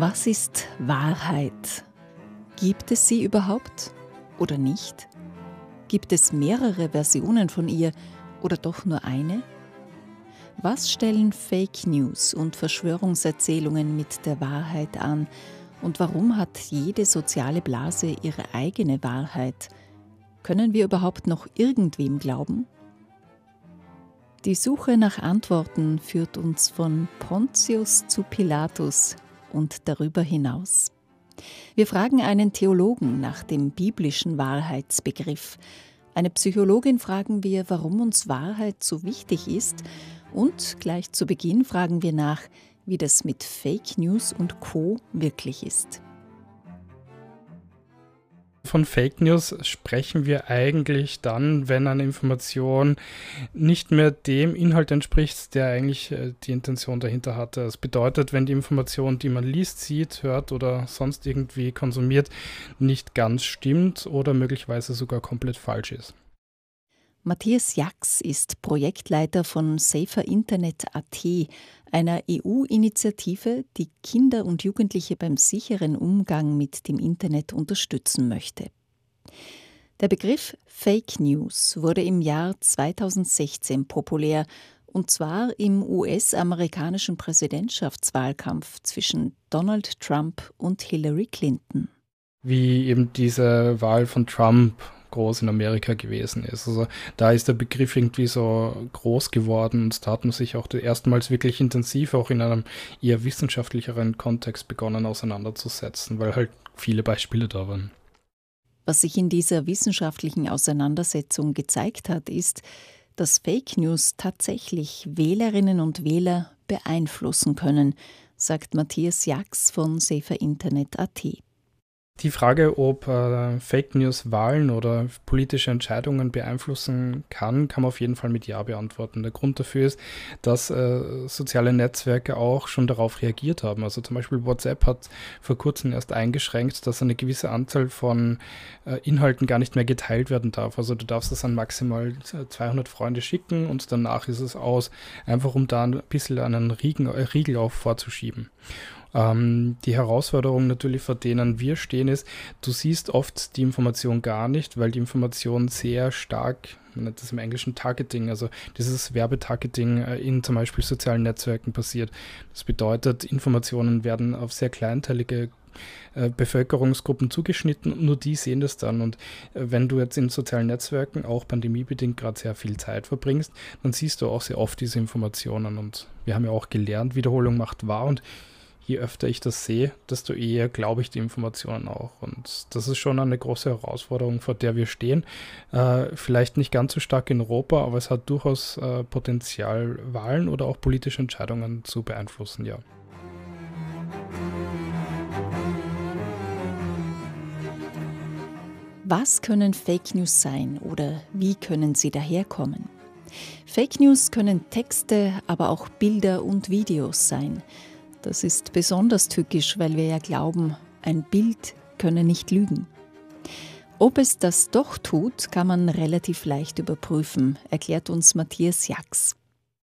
Was ist Wahrheit? Gibt es sie überhaupt oder nicht? Gibt es mehrere Versionen von ihr oder doch nur eine? Was stellen Fake News und Verschwörungserzählungen mit der Wahrheit an? Und warum hat jede soziale Blase ihre eigene Wahrheit? Können wir überhaupt noch irgendwem glauben? Die Suche nach Antworten führt uns von Pontius zu Pilatus und darüber hinaus. Wir fragen einen Theologen nach dem biblischen Wahrheitsbegriff. Eine Psychologin fragen wir, warum uns Wahrheit so wichtig ist und gleich zu Beginn fragen wir nach, wie das mit Fake News und Co wirklich ist. Von Fake News sprechen wir eigentlich dann, wenn eine Information nicht mehr dem Inhalt entspricht, der eigentlich äh, die Intention dahinter hatte. Das bedeutet, wenn die Information, die man liest, sieht, hört oder sonst irgendwie konsumiert, nicht ganz stimmt oder möglicherweise sogar komplett falsch ist. Matthias Jax ist Projektleiter von Safer Internet.at, einer EU-Initiative, die Kinder und Jugendliche beim sicheren Umgang mit dem Internet unterstützen möchte. Der Begriff Fake News wurde im Jahr 2016 populär, und zwar im US-amerikanischen Präsidentschaftswahlkampf zwischen Donald Trump und Hillary Clinton. Wie eben diese Wahl von Trump groß in Amerika gewesen ist. Also da ist der Begriff irgendwie so groß geworden und da hat man sich auch erstmals wirklich intensiv auch in einem eher wissenschaftlicheren Kontext begonnen auseinanderzusetzen, weil halt viele Beispiele da waren. Was sich in dieser wissenschaftlichen Auseinandersetzung gezeigt hat, ist, dass Fake News tatsächlich Wählerinnen und Wähler beeinflussen können, sagt Matthias Jax von SaferInternet.at. Die Frage, ob äh, Fake News Wahlen oder politische Entscheidungen beeinflussen kann, kann man auf jeden Fall mit Ja beantworten. Der Grund dafür ist, dass äh, soziale Netzwerke auch schon darauf reagiert haben. Also zum Beispiel WhatsApp hat vor kurzem erst eingeschränkt, dass eine gewisse Anzahl von äh, Inhalten gar nicht mehr geteilt werden darf. Also du darfst es an maximal 200 Freunde schicken und danach ist es aus, einfach um da ein bisschen einen Riegen, äh, Riegel auch vorzuschieben. Ähm, die Herausforderung natürlich, vor denen wir stehen, ist, du siehst oft die Information gar nicht, weil die Information sehr stark, man nennt das im Englischen Targeting, also dieses Werbetargeting äh, in zum Beispiel sozialen Netzwerken passiert. Das bedeutet, Informationen werden auf sehr kleinteilige äh, Bevölkerungsgruppen zugeschnitten und nur die sehen das dann. Und äh, wenn du jetzt in sozialen Netzwerken auch pandemiebedingt gerade sehr viel Zeit verbringst, dann siehst du auch sehr oft diese Informationen. Und wir haben ja auch gelernt, Wiederholung macht wahr und je öfter ich das sehe, desto eher glaube ich die Informationen auch. Und das ist schon eine große Herausforderung, vor der wir stehen. Äh, vielleicht nicht ganz so stark in Europa, aber es hat durchaus äh, Potenzial, Wahlen oder auch politische Entscheidungen zu beeinflussen, ja. Was können Fake News sein oder wie können sie daherkommen? Fake News können Texte, aber auch Bilder und Videos sein. Das ist besonders tückisch, weil wir ja glauben, ein Bild könne nicht lügen. Ob es das doch tut, kann man relativ leicht überprüfen, erklärt uns Matthias Jax.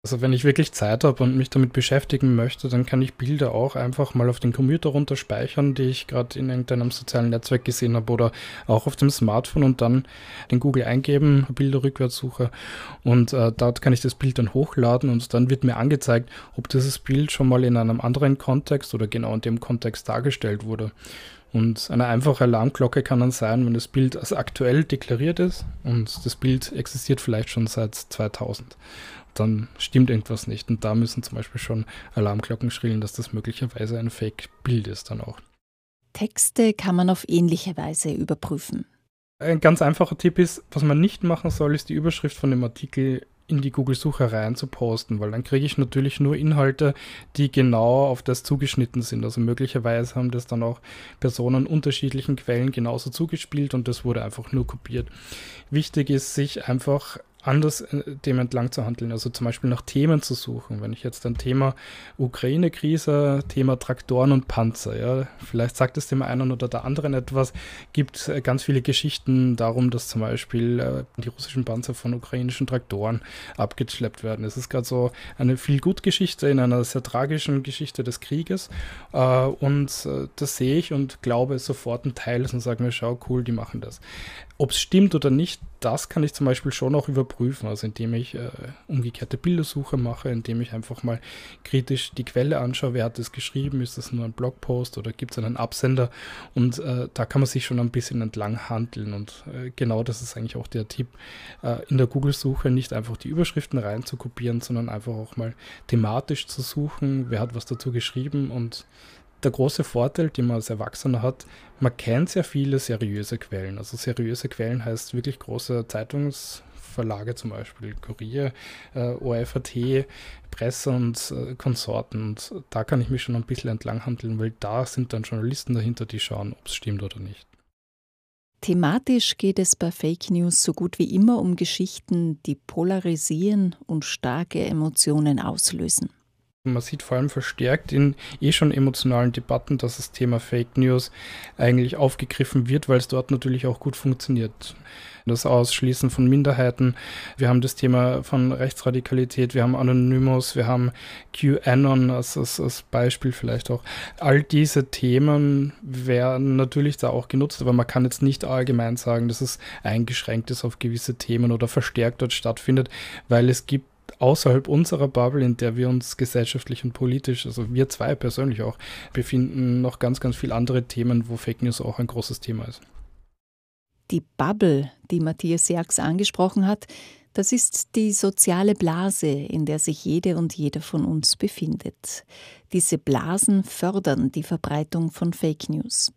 Also wenn ich wirklich Zeit habe und mich damit beschäftigen möchte, dann kann ich Bilder auch einfach mal auf den Computer runterspeichern, die ich gerade in irgendeinem sozialen Netzwerk gesehen habe oder auch auf dem Smartphone und dann den Google eingeben, Bilder rückwärts suche und äh, dort kann ich das Bild dann hochladen und dann wird mir angezeigt, ob dieses Bild schon mal in einem anderen Kontext oder genau in dem Kontext dargestellt wurde. Und eine einfache Alarmglocke kann dann sein, wenn das Bild als aktuell deklariert ist und das Bild existiert vielleicht schon seit 2000 dann stimmt irgendwas nicht. Und da müssen zum Beispiel schon Alarmglocken schrillen, dass das möglicherweise ein Fake-Bild ist dann auch. Texte kann man auf ähnliche Weise überprüfen. Ein ganz einfacher Tipp ist, was man nicht machen soll, ist die Überschrift von dem Artikel in die Google-Suche rein zu posten, weil dann kriege ich natürlich nur Inhalte, die genau auf das zugeschnitten sind. Also möglicherweise haben das dann auch Personen unterschiedlichen Quellen genauso zugespielt und das wurde einfach nur kopiert. Wichtig ist, sich einfach anders äh, dem entlang zu handeln, also zum Beispiel nach Themen zu suchen. Wenn ich jetzt ein Thema Ukraine-Krise, Thema Traktoren und Panzer, ja, vielleicht sagt es dem einen oder der anderen etwas, gibt äh, ganz viele Geschichten darum, dass zum Beispiel äh, die russischen Panzer von ukrainischen Traktoren abgeschleppt werden. Es ist gerade so eine viel gut Geschichte in einer sehr tragischen Geschichte des Krieges und das sehe ich und glaube sofort ein Teil und sage mir, schau, cool, die machen das. Ob es stimmt oder nicht, das kann ich zum Beispiel schon auch überprüfen, also indem ich äh, umgekehrte Bildersuche mache, indem ich einfach mal kritisch die Quelle anschaue, wer hat das geschrieben, ist das nur ein Blogpost oder gibt es einen Absender? Und äh, da kann man sich schon ein bisschen entlang handeln. Und äh, genau das ist eigentlich auch der Tipp, äh, in der Google-Suche nicht einfach die Überschriften rein zu kopieren, sondern einfach auch mal thematisch zu suchen, wer hat was dazu geschrieben und der große Vorteil, den man als Erwachsener hat, man kennt sehr viele seriöse Quellen. Also seriöse Quellen heißt wirklich große Zeitungsverlage, zum Beispiel Kurier, äh, OFAT, Presse und äh, Konsorten. Und da kann ich mich schon ein bisschen entlanghandeln, weil da sind dann Journalisten dahinter, die schauen, ob es stimmt oder nicht. Thematisch geht es bei Fake News so gut wie immer um Geschichten, die polarisieren und starke Emotionen auslösen. Man sieht vor allem verstärkt in eh schon emotionalen Debatten, dass das Thema Fake News eigentlich aufgegriffen wird, weil es dort natürlich auch gut funktioniert. Das Ausschließen von Minderheiten. Wir haben das Thema von Rechtsradikalität, wir haben Anonymous, wir haben QAnon als, als, als Beispiel vielleicht auch. All diese Themen werden natürlich da auch genutzt, aber man kann jetzt nicht allgemein sagen, dass es eingeschränkt ist auf gewisse Themen oder verstärkt dort stattfindet, weil es gibt außerhalb unserer Bubble, in der wir uns gesellschaftlich und politisch, also wir zwei persönlich auch, befinden, noch ganz, ganz viele andere Themen, wo Fake News auch ein großes Thema ist. Die Bubble, die Matthias Jerks angesprochen hat, das ist die soziale Blase, in der sich jede und jeder von uns befindet. Diese Blasen fördern die Verbreitung von Fake News.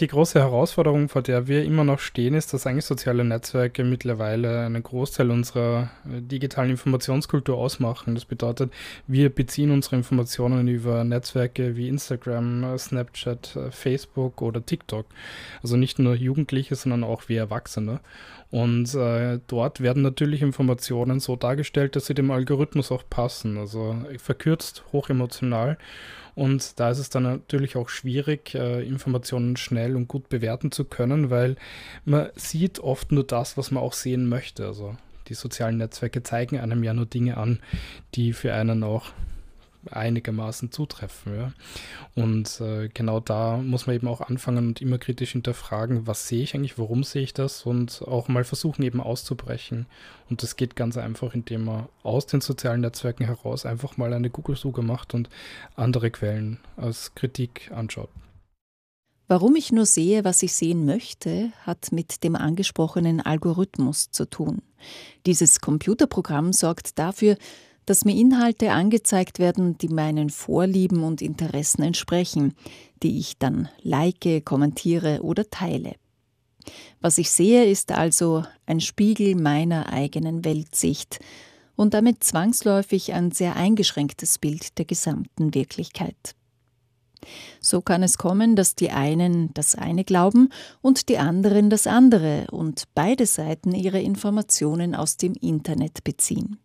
Die große Herausforderung, vor der wir immer noch stehen, ist, dass eigentlich soziale Netzwerke mittlerweile einen Großteil unserer äh, digitalen Informationskultur ausmachen. Das bedeutet, wir beziehen unsere Informationen über Netzwerke wie Instagram, Snapchat, äh, Facebook oder TikTok. Also nicht nur Jugendliche, sondern auch wir Erwachsene. Und äh, dort werden natürlich Informationen so dargestellt, dass sie dem Algorithmus auch passen. Also verkürzt, hochemotional. Und da ist es dann natürlich auch schwierig, äh, Informationen schnell und gut bewerten zu können, weil man sieht oft nur das, was man auch sehen möchte. Also die sozialen Netzwerke zeigen einem ja nur Dinge an, die für einen auch einigermaßen zutreffen. Ja. Und äh, genau da muss man eben auch anfangen und immer kritisch hinterfragen, was sehe ich eigentlich, warum sehe ich das und auch mal versuchen eben auszubrechen. Und das geht ganz einfach, indem man aus den sozialen Netzwerken heraus einfach mal eine Google-Suche macht und andere Quellen als Kritik anschaut. Warum ich nur sehe, was ich sehen möchte, hat mit dem angesprochenen Algorithmus zu tun. Dieses Computerprogramm sorgt dafür, dass mir Inhalte angezeigt werden, die meinen Vorlieben und Interessen entsprechen, die ich dann like, kommentiere oder teile. Was ich sehe, ist also ein Spiegel meiner eigenen Weltsicht und damit zwangsläufig ein sehr eingeschränktes Bild der gesamten Wirklichkeit. So kann es kommen, dass die einen das eine glauben und die anderen das andere und beide Seiten ihre Informationen aus dem Internet beziehen.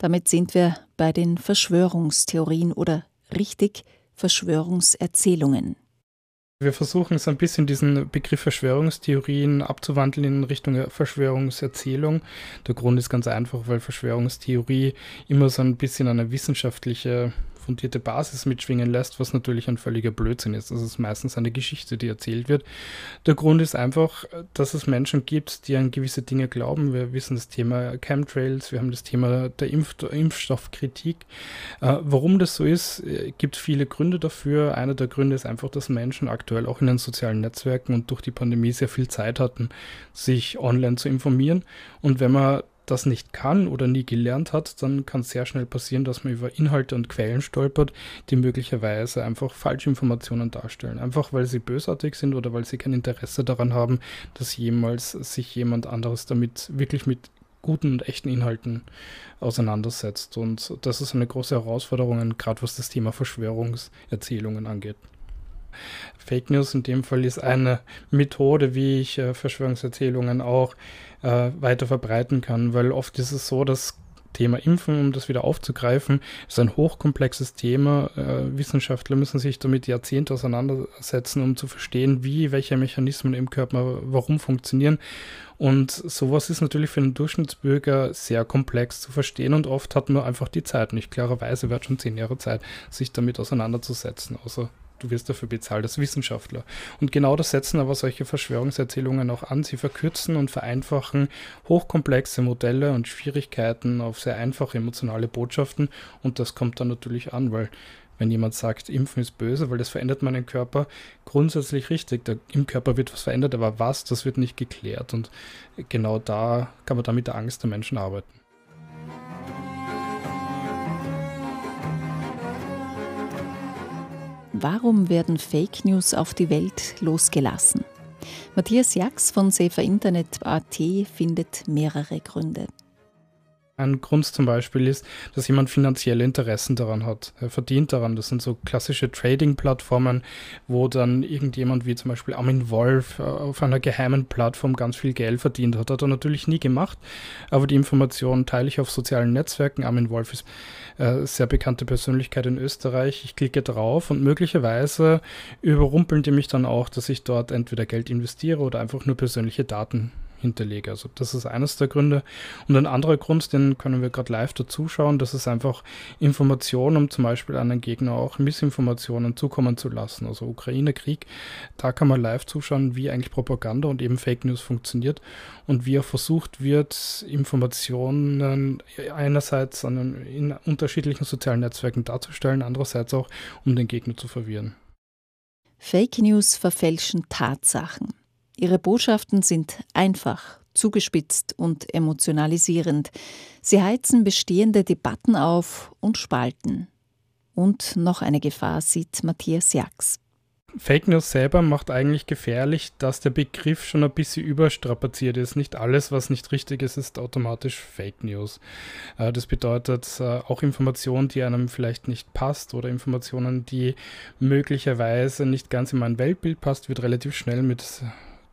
Damit sind wir bei den Verschwörungstheorien oder richtig Verschwörungserzählungen. Wir versuchen so ein bisschen diesen Begriff Verschwörungstheorien abzuwandeln in Richtung Verschwörungserzählung. Der Grund ist ganz einfach, weil Verschwörungstheorie immer so ein bisschen eine wissenschaftliche fundierte Basis mitschwingen lässt, was natürlich ein völliger Blödsinn ist. Das ist meistens eine Geschichte, die erzählt wird. Der Grund ist einfach, dass es Menschen gibt, die an gewisse Dinge glauben. Wir wissen das Thema Chemtrails, wir haben das Thema der Impf Impfstoffkritik. Äh, warum das so ist, äh, gibt viele Gründe dafür. Einer der Gründe ist einfach, dass Menschen aktuell auch in den sozialen Netzwerken und durch die Pandemie sehr viel Zeit hatten, sich online zu informieren. Und wenn man das nicht kann oder nie gelernt hat, dann kann es sehr schnell passieren, dass man über Inhalte und Quellen stolpert, die möglicherweise einfach falsche Informationen darstellen. Einfach weil sie bösartig sind oder weil sie kein Interesse daran haben, dass jemals sich jemand anderes damit wirklich mit guten und echten Inhalten auseinandersetzt. Und das ist eine große Herausforderung, gerade was das Thema Verschwörungserzählungen angeht. Fake News in dem Fall ist eine Methode, wie ich äh, Verschwörungserzählungen auch äh, weiter verbreiten kann, weil oft ist es so, dass Thema Impfen, um das wieder aufzugreifen, ist ein hochkomplexes Thema. Äh, Wissenschaftler müssen sich damit Jahrzehnte auseinandersetzen, um zu verstehen, wie welche Mechanismen im Körper warum funktionieren. Und sowas ist natürlich für den Durchschnittsbürger sehr komplex zu verstehen und oft hat man einfach die Zeit nicht. Klarerweise wird schon zehn Jahre Zeit, sich damit auseinanderzusetzen, außer du wirst dafür bezahlt als Wissenschaftler. Und genau das setzen aber solche Verschwörungserzählungen auch an. Sie verkürzen und vereinfachen hochkomplexe Modelle und Schwierigkeiten auf sehr einfache emotionale Botschaften und das kommt dann natürlich an, weil wenn jemand sagt, Impfen ist böse, weil das verändert meinen Körper, grundsätzlich richtig. Der, Im Körper wird was verändert, aber was, das wird nicht geklärt. Und genau da kann man da mit der Angst der Menschen arbeiten. Warum werden Fake News auf die Welt losgelassen? Matthias Jax von Safer Internet.at findet mehrere Gründe. Ein Grund zum Beispiel ist, dass jemand finanzielle Interessen daran hat. Er verdient daran. Das sind so klassische Trading-Plattformen, wo dann irgendjemand wie zum Beispiel Armin Wolf äh, auf einer geheimen Plattform ganz viel Geld verdient hat. Hat er natürlich nie gemacht, aber die Informationen teile ich auf sozialen Netzwerken. Armin Wolf ist äh, sehr bekannte Persönlichkeit in Österreich. Ich klicke drauf und möglicherweise überrumpeln die mich dann auch, dass ich dort entweder Geld investiere oder einfach nur persönliche Daten hinterlege. Also das ist eines der Gründe. Und ein anderer Grund, den können wir gerade live dazuschauen, das ist einfach Informationen, um zum Beispiel einen Gegner auch Missinformationen zukommen zu lassen. Also Ukraine-Krieg, da kann man live zuschauen, wie eigentlich Propaganda und eben Fake News funktioniert und wie auch versucht wird, Informationen einerseits an, in unterschiedlichen sozialen Netzwerken darzustellen, andererseits auch, um den Gegner zu verwirren. Fake News verfälschen Tatsachen. Ihre Botschaften sind einfach, zugespitzt und emotionalisierend. Sie heizen bestehende Debatten auf und spalten. Und noch eine Gefahr sieht Matthias Jax. Fake News selber macht eigentlich gefährlich, dass der Begriff schon ein bisschen überstrapaziert ist. Nicht alles, was nicht richtig ist, ist automatisch Fake News. Äh, das bedeutet, äh, auch Informationen, die einem vielleicht nicht passt oder Informationen, die möglicherweise nicht ganz in mein Weltbild passt, wird relativ schnell mit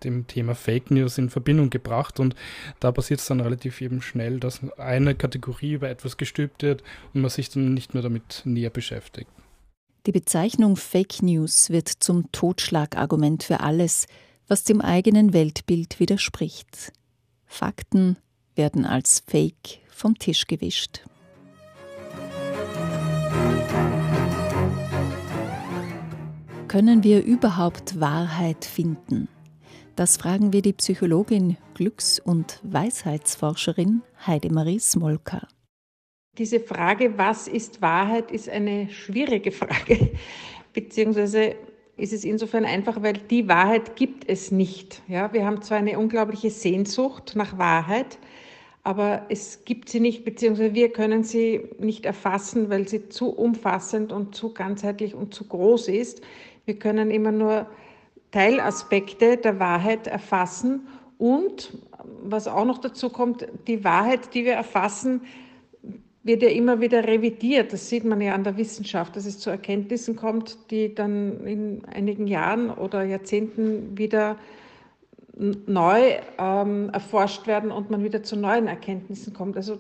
dem Thema Fake News in Verbindung gebracht und da passiert es dann relativ eben schnell, dass eine Kategorie über etwas gestülpt wird und man sich dann nicht mehr damit näher beschäftigt. Die Bezeichnung Fake News wird zum Totschlagargument für alles, was dem eigenen Weltbild widerspricht. Fakten werden als Fake vom Tisch gewischt. Können wir überhaupt Wahrheit finden? Das fragen wir die Psychologin, Glücks- und Weisheitsforscherin Heidemarie Smolka. Diese Frage, was ist Wahrheit, ist eine schwierige Frage, beziehungsweise ist es insofern einfach, weil die Wahrheit gibt es nicht. Ja, wir haben zwar eine unglaubliche Sehnsucht nach Wahrheit, aber es gibt sie nicht, beziehungsweise wir können sie nicht erfassen, weil sie zu umfassend und zu ganzheitlich und zu groß ist. Wir können immer nur Teilaspekte der Wahrheit erfassen und was auch noch dazu kommt, die Wahrheit, die wir erfassen, wird ja immer wieder revidiert. Das sieht man ja an der Wissenschaft, dass es zu Erkenntnissen kommt, die dann in einigen Jahren oder Jahrzehnten wieder neu ähm, erforscht werden und man wieder zu neuen Erkenntnissen kommt. Also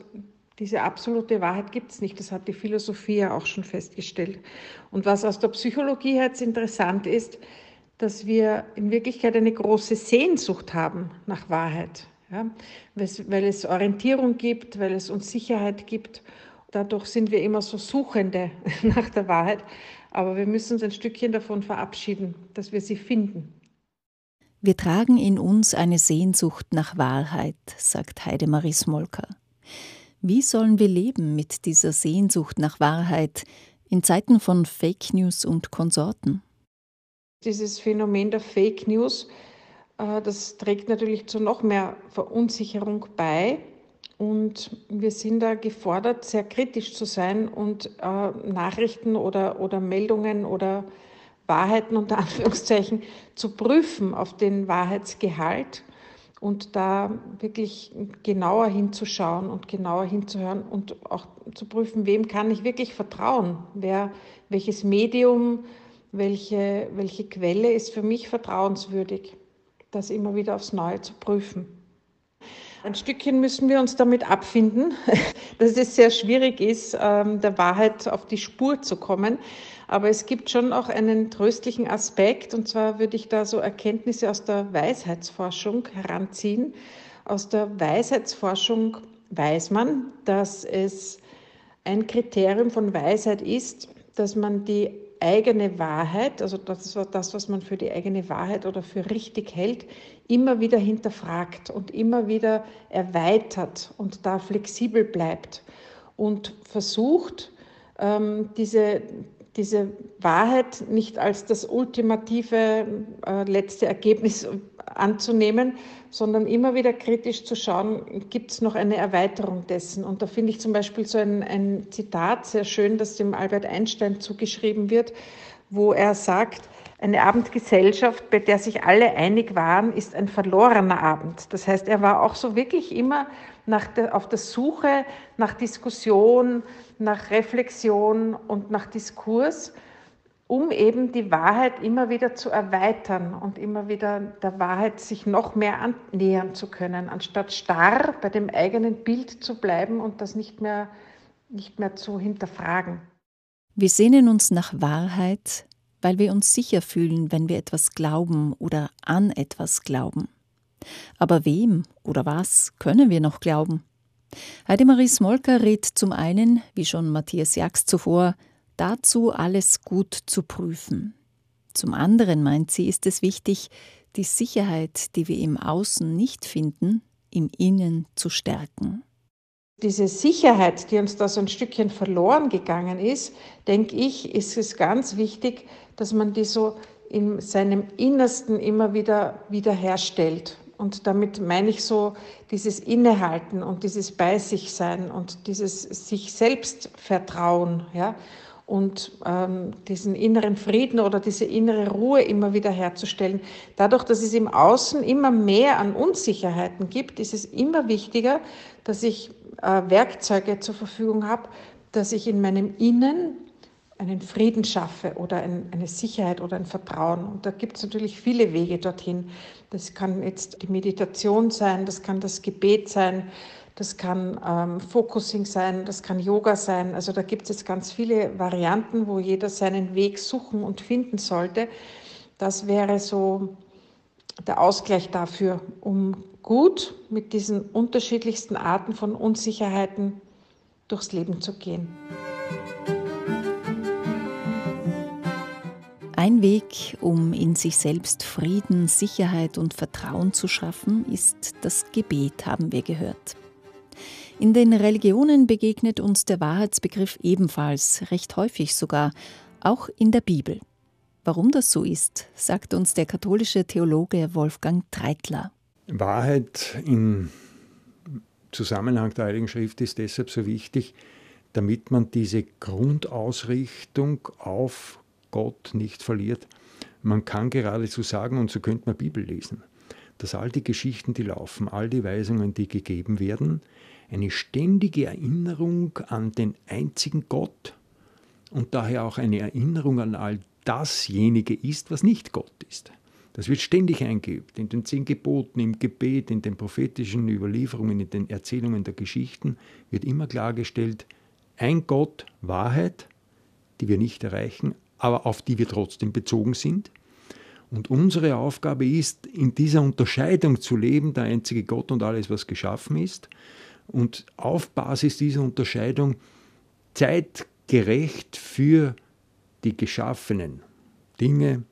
diese absolute Wahrheit gibt es nicht. Das hat die Philosophie ja auch schon festgestellt. Und was aus der Psychologie jetzt interessant ist, dass wir in Wirklichkeit eine große Sehnsucht haben nach Wahrheit, ja? weil es Orientierung gibt, weil es uns Sicherheit gibt. Dadurch sind wir immer so Suchende nach der Wahrheit, aber wir müssen uns ein Stückchen davon verabschieden, dass wir sie finden. Wir tragen in uns eine Sehnsucht nach Wahrheit, sagt Heidemarie Smolka. Wie sollen wir leben mit dieser Sehnsucht nach Wahrheit in Zeiten von Fake News und Konsorten? Dieses Phänomen der Fake News, äh, das trägt natürlich zu noch mehr Verunsicherung bei. Und wir sind da gefordert, sehr kritisch zu sein und äh, Nachrichten oder, oder Meldungen oder Wahrheiten unter Anführungszeichen zu prüfen auf den Wahrheitsgehalt und da wirklich genauer hinzuschauen und genauer hinzuhören und auch zu prüfen, wem kann ich wirklich vertrauen, wer, welches Medium, welche, welche Quelle ist für mich vertrauenswürdig, das immer wieder aufs Neue zu prüfen. Ein Stückchen müssen wir uns damit abfinden, dass es sehr schwierig ist, ähm, der Wahrheit auf die Spur zu kommen. Aber es gibt schon auch einen tröstlichen Aspekt, und zwar würde ich da so Erkenntnisse aus der Weisheitsforschung heranziehen. Aus der Weisheitsforschung weiß man, dass es ein Kriterium von Weisheit ist, dass man die eigene Wahrheit, also das, das, was man für die eigene Wahrheit oder für richtig hält, immer wieder hinterfragt und immer wieder erweitert und da flexibel bleibt und versucht, ähm, diese, diese Wahrheit nicht als das ultimative äh, letzte Ergebnis anzunehmen, sondern immer wieder kritisch zu schauen, gibt es noch eine Erweiterung dessen. Und da finde ich zum Beispiel so ein, ein Zitat sehr schön, das dem Albert Einstein zugeschrieben wird, wo er sagt, eine Abendgesellschaft, bei der sich alle einig waren, ist ein verlorener Abend. Das heißt, er war auch so wirklich immer der, auf der Suche nach Diskussion, nach Reflexion und nach Diskurs, um eben die Wahrheit immer wieder zu erweitern und immer wieder der Wahrheit sich noch mehr annähern zu können, anstatt starr bei dem eigenen Bild zu bleiben und das nicht mehr, nicht mehr zu hinterfragen. Wir sehnen uns nach Wahrheit, weil wir uns sicher fühlen, wenn wir etwas glauben oder an etwas glauben. Aber wem oder was können wir noch glauben? Heidemarie Smolka rät zum einen, wie schon Matthias Jax zuvor, dazu alles gut zu prüfen. Zum anderen meint sie, ist es wichtig, die Sicherheit, die wir im Außen nicht finden, im Innen zu stärken. Diese Sicherheit, die uns da so ein Stückchen verloren gegangen ist, denke ich, ist es ganz wichtig, dass man die so in seinem Innersten immer wieder wiederherstellt. Und damit meine ich so dieses Innehalten und dieses Bei sich sein und dieses sich selbst vertrauen, ja, und ähm, diesen inneren Frieden oder diese innere Ruhe immer wieder herzustellen. Dadurch, dass es im Außen immer mehr an Unsicherheiten gibt, ist es immer wichtiger, dass ich äh, Werkzeuge zur Verfügung habe, dass ich in meinem Innen einen Frieden schaffe oder ein, eine Sicherheit oder ein Vertrauen. Und da gibt es natürlich viele Wege dorthin. Das kann jetzt die Meditation sein, das kann das Gebet sein, das kann ähm, Focusing sein, das kann Yoga sein. Also da gibt es jetzt ganz viele Varianten, wo jeder seinen Weg suchen und finden sollte. Das wäre so der Ausgleich dafür, um gut mit diesen unterschiedlichsten Arten von Unsicherheiten durchs Leben zu gehen. Ein Weg, um in sich selbst Frieden, Sicherheit und Vertrauen zu schaffen, ist das Gebet, haben wir gehört. In den Religionen begegnet uns der Wahrheitsbegriff ebenfalls, recht häufig sogar, auch in der Bibel. Warum das so ist, sagt uns der katholische Theologe Wolfgang Treitler. Wahrheit im Zusammenhang der Heiligen Schrift ist deshalb so wichtig, damit man diese Grundausrichtung auf Gott nicht verliert. Man kann geradezu sagen, und so könnte man Bibel lesen, dass all die Geschichten, die laufen, all die Weisungen, die gegeben werden, eine ständige Erinnerung an den einzigen Gott und daher auch eine Erinnerung an all dasjenige ist, was nicht Gott ist. Das wird ständig eingeübt, in den zehn Geboten, im Gebet, in den prophetischen Überlieferungen, in den Erzählungen der Geschichten wird immer klargestellt, ein Gott, Wahrheit, die wir nicht erreichen, aber auf die wir trotzdem bezogen sind. Und unsere Aufgabe ist, in dieser Unterscheidung zu leben, der einzige Gott und alles, was geschaffen ist, und auf Basis dieser Unterscheidung zeitgerecht für die geschaffenen Dinge,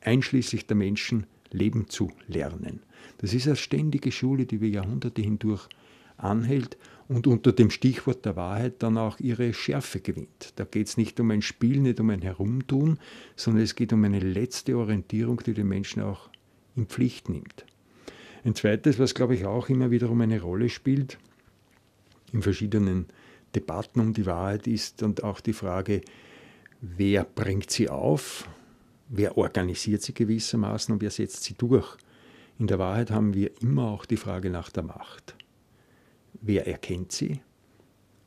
einschließlich der Menschen, leben zu lernen. Das ist eine ständige Schule, die wir Jahrhunderte hindurch anhält und unter dem Stichwort der Wahrheit dann auch ihre Schärfe gewinnt. Da geht es nicht um ein Spiel, nicht um ein Herumtun, sondern es geht um eine letzte Orientierung, die den Menschen auch in Pflicht nimmt. Ein zweites, was glaube ich auch immer wiederum eine Rolle spielt, in verschiedenen Debatten um die Wahrheit ist und auch die Frage, wer bringt sie auf, wer organisiert sie gewissermaßen und wer setzt sie durch. In der Wahrheit haben wir immer auch die Frage nach der Macht. Wer erkennt sie?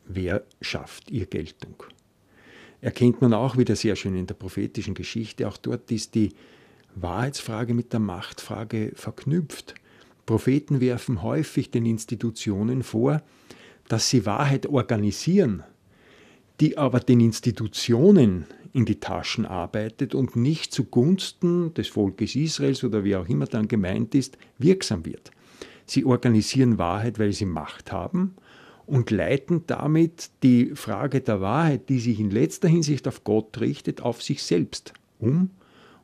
Wer schafft ihr Geltung? Erkennt man auch wieder sehr schön in der prophetischen Geschichte. Auch dort ist die Wahrheitsfrage mit der Machtfrage verknüpft. Propheten werfen häufig den Institutionen vor, dass sie Wahrheit organisieren, die aber den Institutionen in die Taschen arbeitet und nicht zugunsten des Volkes Israels oder wie auch immer dann gemeint ist, wirksam wird. Sie organisieren Wahrheit, weil sie Macht haben und leiten damit die Frage der Wahrheit, die sich in letzter Hinsicht auf Gott richtet, auf sich selbst um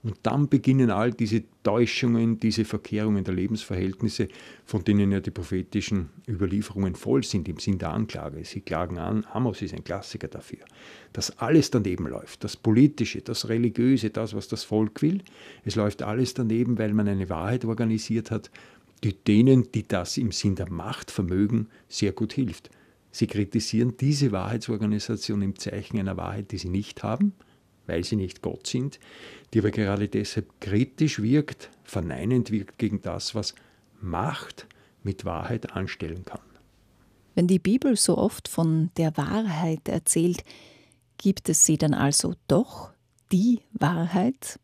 und dann beginnen all diese Täuschungen, diese Verkehrungen der Lebensverhältnisse, von denen ja die prophetischen Überlieferungen voll sind im Sinn der Anklage. Sie klagen an, Amos ist ein Klassiker dafür, dass alles daneben läuft. Das Politische, das Religiöse, das, was das Volk will. Es läuft alles daneben, weil man eine Wahrheit organisiert hat, die denen, die das im Sinn der Macht vermögen, sehr gut hilft. Sie kritisieren diese Wahrheitsorganisation im Zeichen einer Wahrheit, die sie nicht haben weil sie nicht Gott sind, die aber gerade deshalb kritisch wirkt, verneinend wirkt gegen das, was Macht mit Wahrheit anstellen kann. Wenn die Bibel so oft von der Wahrheit erzählt, gibt es sie dann also doch, die Wahrheit?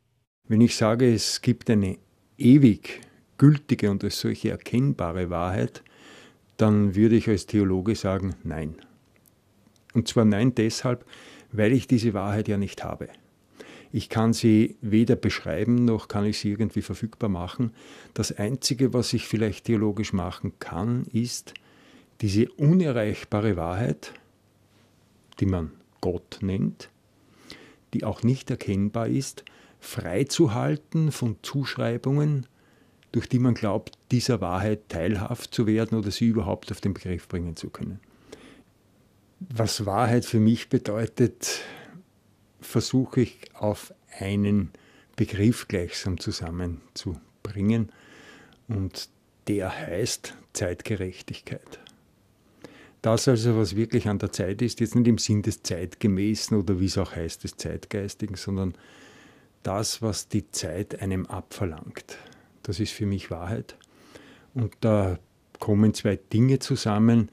Wenn ich sage, es gibt eine ewig gültige und als solche erkennbare Wahrheit, dann würde ich als Theologe sagen, nein. Und zwar nein deshalb, weil ich diese Wahrheit ja nicht habe. Ich kann sie weder beschreiben, noch kann ich sie irgendwie verfügbar machen. Das Einzige, was ich vielleicht theologisch machen kann, ist diese unerreichbare Wahrheit, die man Gott nennt, die auch nicht erkennbar ist, freizuhalten von Zuschreibungen, durch die man glaubt, dieser Wahrheit teilhaft zu werden oder sie überhaupt auf den Begriff bringen zu können. Was Wahrheit für mich bedeutet, versuche ich auf einen Begriff gleichsam zusammenzubringen und der heißt Zeitgerechtigkeit. Das also, was wirklich an der Zeit ist, jetzt nicht im Sinn des Zeitgemäßen oder wie es auch heißt, des Zeitgeistigen, sondern das, was die Zeit einem abverlangt. Das ist für mich Wahrheit. Und da kommen zwei Dinge zusammen.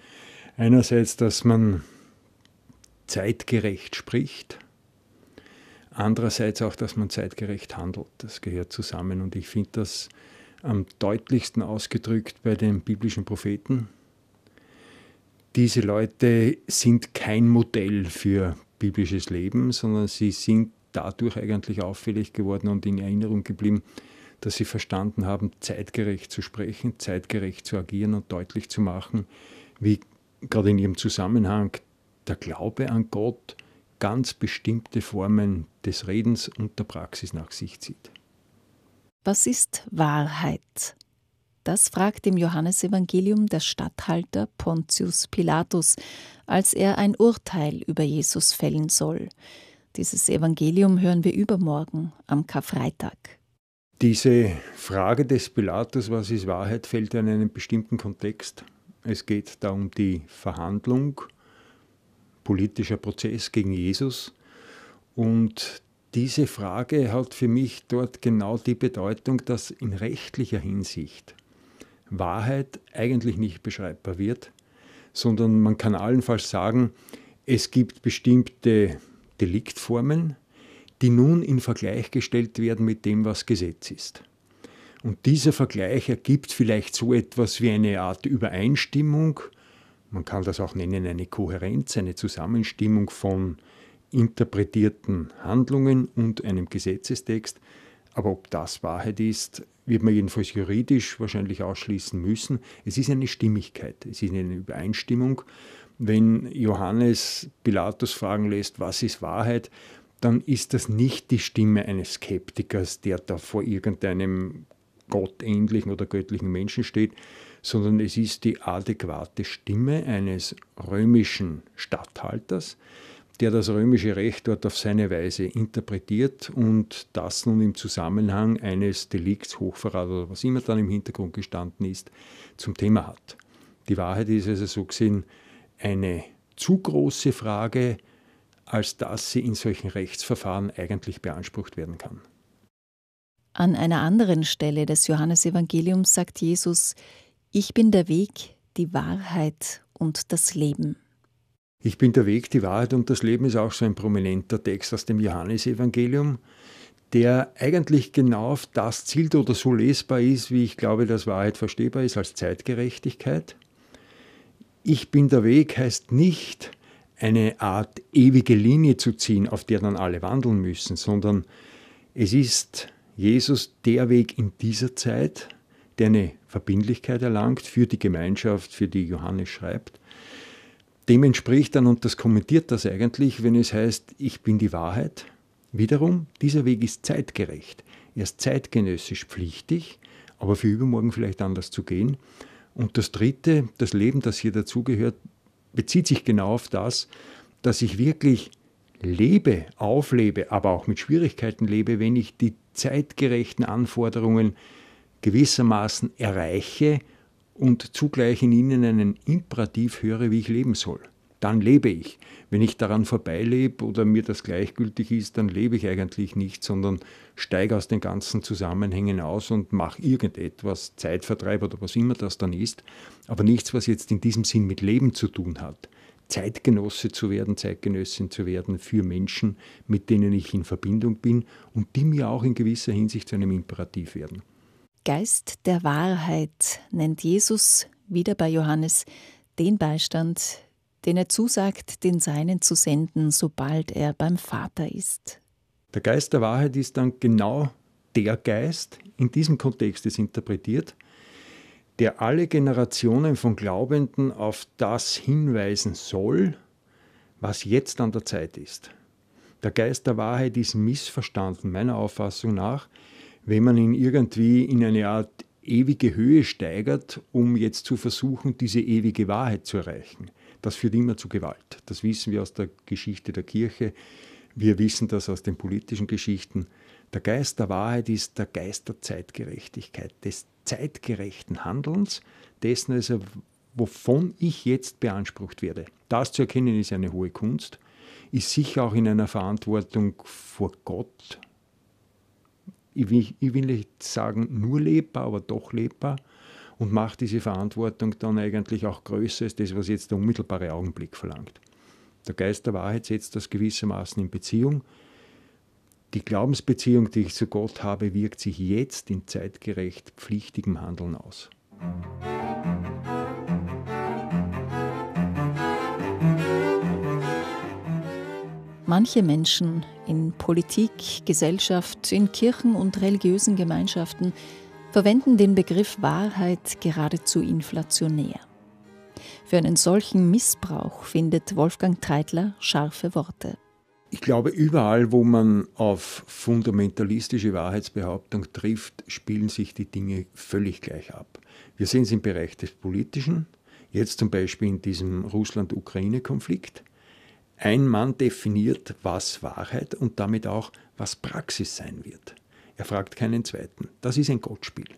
Einerseits, dass man zeitgerecht spricht. Andererseits auch, dass man zeitgerecht handelt. Das gehört zusammen. Und ich finde das am deutlichsten ausgedrückt bei den biblischen Propheten. Diese Leute sind kein Modell für biblisches Leben, sondern sie sind dadurch eigentlich auffällig geworden und in Erinnerung geblieben, dass sie verstanden haben, zeitgerecht zu sprechen, zeitgerecht zu agieren und deutlich zu machen, wie gerade in ihrem Zusammenhang der Glaube an Gott ganz bestimmte Formen des Redens und der Praxis nach sich zieht. Was ist Wahrheit? Das fragt im Johannesevangelium der Statthalter Pontius Pilatus, als er ein Urteil über Jesus fällen soll. Dieses Evangelium hören wir übermorgen am Karfreitag. Diese Frage des Pilatus, was ist Wahrheit, fällt in einen bestimmten Kontext. Es geht da um die Verhandlung politischer Prozess gegen Jesus. Und diese Frage hat für mich dort genau die Bedeutung, dass in rechtlicher Hinsicht Wahrheit eigentlich nicht beschreibbar wird, sondern man kann allenfalls sagen, es gibt bestimmte Deliktformen, die nun in Vergleich gestellt werden mit dem, was Gesetz ist. Und dieser Vergleich ergibt vielleicht so etwas wie eine Art Übereinstimmung man kann das auch nennen eine Kohärenz, eine Zusammenstimmung von interpretierten Handlungen und einem Gesetzestext. Aber ob das Wahrheit ist, wird man jedenfalls juridisch wahrscheinlich ausschließen müssen. Es ist eine Stimmigkeit, es ist eine Übereinstimmung. Wenn Johannes Pilatus fragen lässt, was ist Wahrheit, dann ist das nicht die Stimme eines Skeptikers, der da vor irgendeinem gottähnlichen oder göttlichen Menschen steht, sondern es ist die adäquate Stimme eines römischen Statthalters, der das römische Recht dort auf seine Weise interpretiert und das nun im Zusammenhang eines Delikts, Hochverrat oder was immer dann im Hintergrund gestanden ist, zum Thema hat. Die Wahrheit ist also so gesehen eine zu große Frage, als dass sie in solchen Rechtsverfahren eigentlich beansprucht werden kann. An einer anderen Stelle des Johannesevangeliums sagt Jesus, ich bin der Weg, die Wahrheit und das Leben. Ich bin der Weg, die Wahrheit und das Leben ist auch so ein prominenter Text aus dem Johannesevangelium, der eigentlich genau auf das zielt oder so lesbar ist, wie ich glaube, dass Wahrheit verstehbar ist, als Zeitgerechtigkeit. Ich bin der Weg heißt nicht, eine Art ewige Linie zu ziehen, auf der dann alle wandeln müssen, sondern es ist Jesus der Weg in dieser Zeit, der eine Verbindlichkeit erlangt für die Gemeinschaft, für die Johannes schreibt. Dem entspricht dann, und das kommentiert das eigentlich, wenn es heißt, ich bin die Wahrheit. Wiederum, dieser Weg ist zeitgerecht. Er ist zeitgenössisch pflichtig, aber für übermorgen vielleicht anders zu gehen. Und das Dritte, das Leben, das hier dazugehört, bezieht sich genau auf das, dass ich wirklich lebe, auflebe, aber auch mit Schwierigkeiten lebe, wenn ich die zeitgerechten Anforderungen gewissermaßen erreiche und zugleich in ihnen einen Imperativ höre, wie ich leben soll. Dann lebe ich. Wenn ich daran vorbeilebe oder mir das gleichgültig ist, dann lebe ich eigentlich nicht, sondern steige aus den ganzen Zusammenhängen aus und mache irgendetwas, Zeitvertreib oder was immer das dann ist, aber nichts, was jetzt in diesem Sinn mit Leben zu tun hat. Zeitgenosse zu werden, Zeitgenössin zu werden für Menschen, mit denen ich in Verbindung bin und die mir auch in gewisser Hinsicht zu einem Imperativ werden. Geist der Wahrheit nennt Jesus wieder bei Johannes den Beistand, den er zusagt, den Seinen zu senden, sobald er beim Vater ist. Der Geist der Wahrheit ist dann genau der Geist, in diesem Kontext ist interpretiert, der alle Generationen von Glaubenden auf das hinweisen soll, was jetzt an der Zeit ist. Der Geist der Wahrheit ist missverstanden, meiner Auffassung nach, wenn man ihn irgendwie in eine Art ewige Höhe steigert, um jetzt zu versuchen, diese ewige Wahrheit zu erreichen. Das führt immer zu Gewalt. Das wissen wir aus der Geschichte der Kirche. Wir wissen das aus den politischen Geschichten. Der Geist der Wahrheit ist der Geist der Zeitgerechtigkeit, des zeitgerechten Handelns, dessen also, wovon ich jetzt beansprucht werde. Das zu erkennen ist eine hohe Kunst, ist sicher auch in einer Verantwortung vor Gott ich will, ich will nicht sagen nur lebbar, aber doch lebbar und macht diese Verantwortung dann eigentlich auch größer als das, was jetzt der unmittelbare Augenblick verlangt. Der Geist der Wahrheit setzt das gewissermaßen in Beziehung. Die Glaubensbeziehung, die ich zu Gott habe, wirkt sich jetzt in zeitgerecht pflichtigem Handeln aus. Manche Menschen in Politik, Gesellschaft, in Kirchen und religiösen Gemeinschaften verwenden den Begriff Wahrheit geradezu inflationär. Für einen solchen Missbrauch findet Wolfgang Treitler scharfe Worte. Ich glaube, überall, wo man auf fundamentalistische Wahrheitsbehauptung trifft, spielen sich die Dinge völlig gleich ab. Wir sehen es im Bereich des Politischen, jetzt zum Beispiel in diesem Russland-Ukraine-Konflikt. Ein Mann definiert, was Wahrheit und damit auch, was Praxis sein wird. Er fragt keinen zweiten. Das ist ein Gottspiel.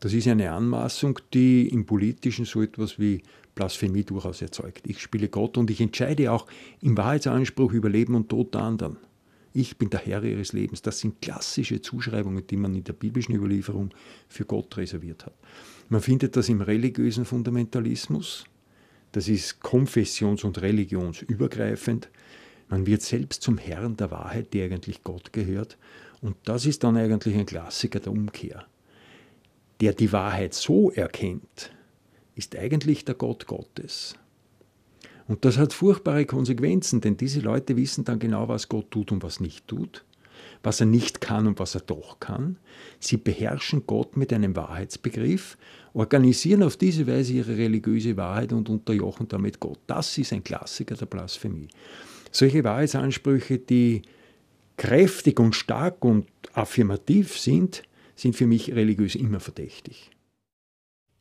Das ist eine Anmaßung, die im Politischen so etwas wie Blasphemie durchaus erzeugt. Ich spiele Gott und ich entscheide auch im Wahrheitsanspruch über Leben und Tod der anderen. Ich bin der Herr ihres Lebens. Das sind klassische Zuschreibungen, die man in der biblischen Überlieferung für Gott reserviert hat. Man findet das im religiösen Fundamentalismus, das ist konfessions- und religionsübergreifend. Man wird selbst zum Herrn der Wahrheit, die eigentlich Gott gehört. Und das ist dann eigentlich ein Klassiker der Umkehr. Der die Wahrheit so erkennt, ist eigentlich der Gott Gottes. Und das hat furchtbare Konsequenzen, denn diese Leute wissen dann genau, was Gott tut und was nicht tut, was er nicht kann und was er doch kann. Sie beherrschen Gott mit einem Wahrheitsbegriff organisieren auf diese Weise ihre religiöse Wahrheit und unterjochen damit Gott. Das ist ein Klassiker der Blasphemie. Solche Wahrheitsansprüche, die kräftig und stark und affirmativ sind, sind für mich religiös immer verdächtig.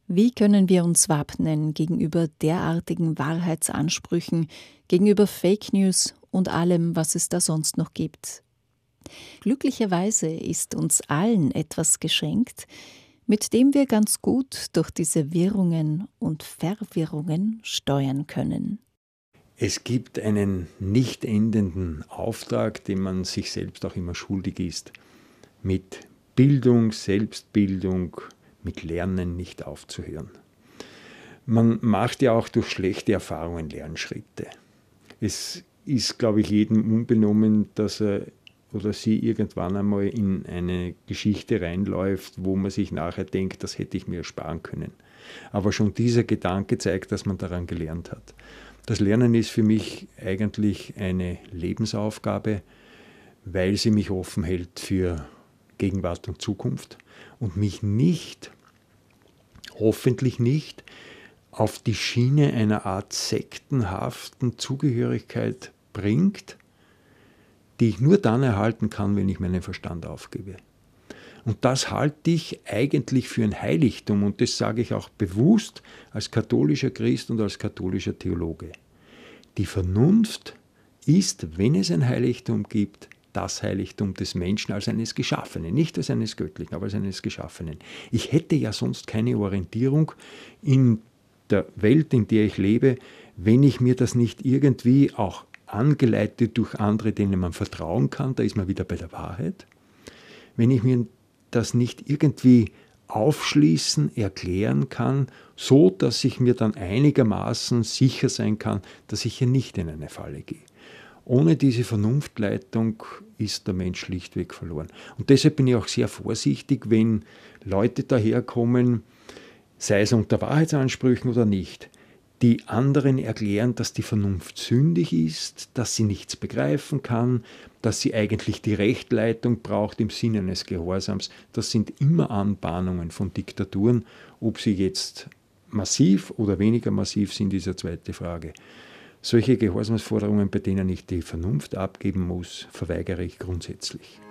Wie können wir uns wappnen gegenüber derartigen Wahrheitsansprüchen, gegenüber Fake News und allem, was es da sonst noch gibt? Glücklicherweise ist uns allen etwas geschenkt, mit dem wir ganz gut durch diese Wirrungen und Verwirrungen steuern können. Es gibt einen nicht endenden Auftrag, den man sich selbst auch immer schuldig ist, mit Bildung, Selbstbildung, mit Lernen nicht aufzuhören. Man macht ja auch durch schlechte Erfahrungen Lernschritte. Es ist, glaube ich, jedem unbenommen, dass er oder sie irgendwann einmal in eine Geschichte reinläuft, wo man sich nachher denkt, das hätte ich mir ersparen können. Aber schon dieser Gedanke zeigt, dass man daran gelernt hat. Das Lernen ist für mich eigentlich eine Lebensaufgabe, weil sie mich offen hält für Gegenwart und Zukunft und mich nicht, hoffentlich nicht, auf die Schiene einer Art sektenhaften Zugehörigkeit bringt, die ich nur dann erhalten kann, wenn ich meinen Verstand aufgebe. Und das halte ich eigentlich für ein Heiligtum und das sage ich auch bewusst als katholischer Christ und als katholischer Theologe. Die Vernunft ist, wenn es ein Heiligtum gibt, das Heiligtum des Menschen als eines Geschaffenen, nicht als eines Göttlichen, aber als eines Geschaffenen. Ich hätte ja sonst keine Orientierung in der Welt, in der ich lebe, wenn ich mir das nicht irgendwie auch angeleitet durch andere, denen man vertrauen kann, da ist man wieder bei der Wahrheit. Wenn ich mir das nicht irgendwie aufschließen, erklären kann, so dass ich mir dann einigermaßen sicher sein kann, dass ich hier nicht in eine Falle gehe. Ohne diese Vernunftleitung ist der Mensch schlichtweg verloren. Und deshalb bin ich auch sehr vorsichtig, wenn Leute daherkommen, sei es unter Wahrheitsansprüchen oder nicht, die anderen erklären, dass die Vernunft sündig ist, dass sie nichts begreifen kann, dass sie eigentlich die Rechtleitung braucht im Sinne eines Gehorsams. Das sind immer Anbahnungen von Diktaturen. Ob sie jetzt massiv oder weniger massiv sind, ist eine zweite Frage. Solche Gehorsamsforderungen, bei denen ich die Vernunft abgeben muss, verweigere ich grundsätzlich.